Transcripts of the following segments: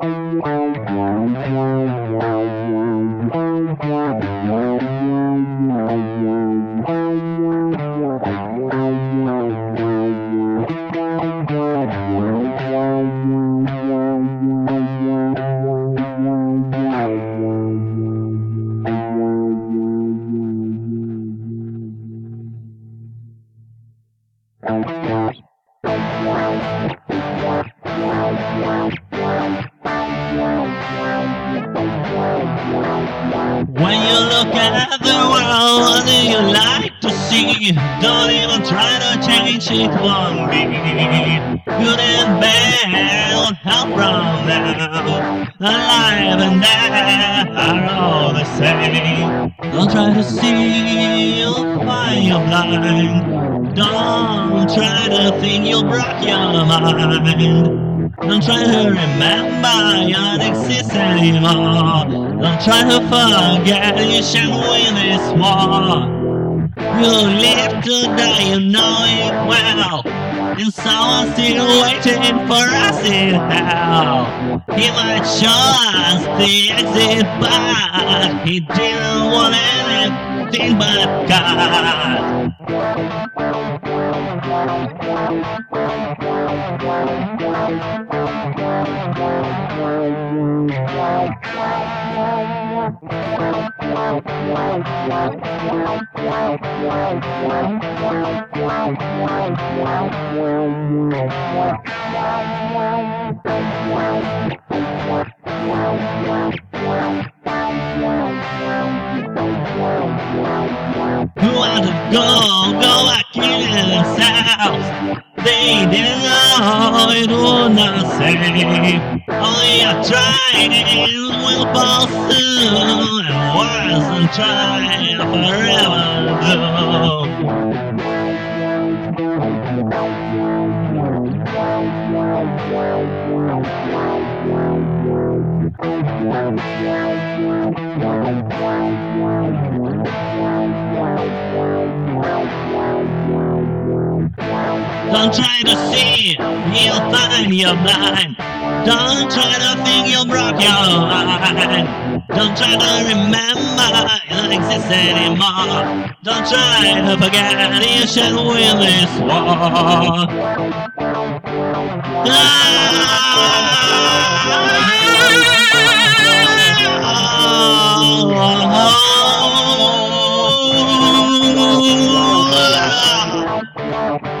Thank you. At the world, what do you like to see? Don't even try to change it one bit. Good and bad won't help from now. Alive and dead are all the same. Don't try to see, you'll find you're blind. Don't try to think you'll break your mind. Don't try to remember you don't exist anymore. Don't try to forget you shan't win this war. You live to die, you know it well. And someone's still waiting for us in hell. He might show us the exit, but he didn't want anything but God. Wow, wow, wow. Themselves. They didn't know it would not save. A will fall soon, and worse than trying forever do. Don't try to see, you'll find you're blind. Don't try to think you'll broke your mind. Don't try to remember you don't exist anymore. Don't try to forget you should win this war. Ah!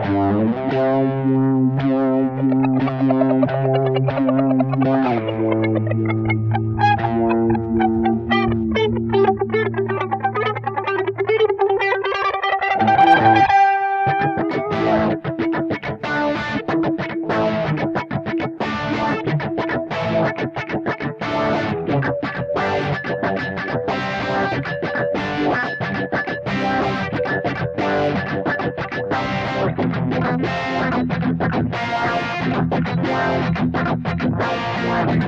Thank you. Wow.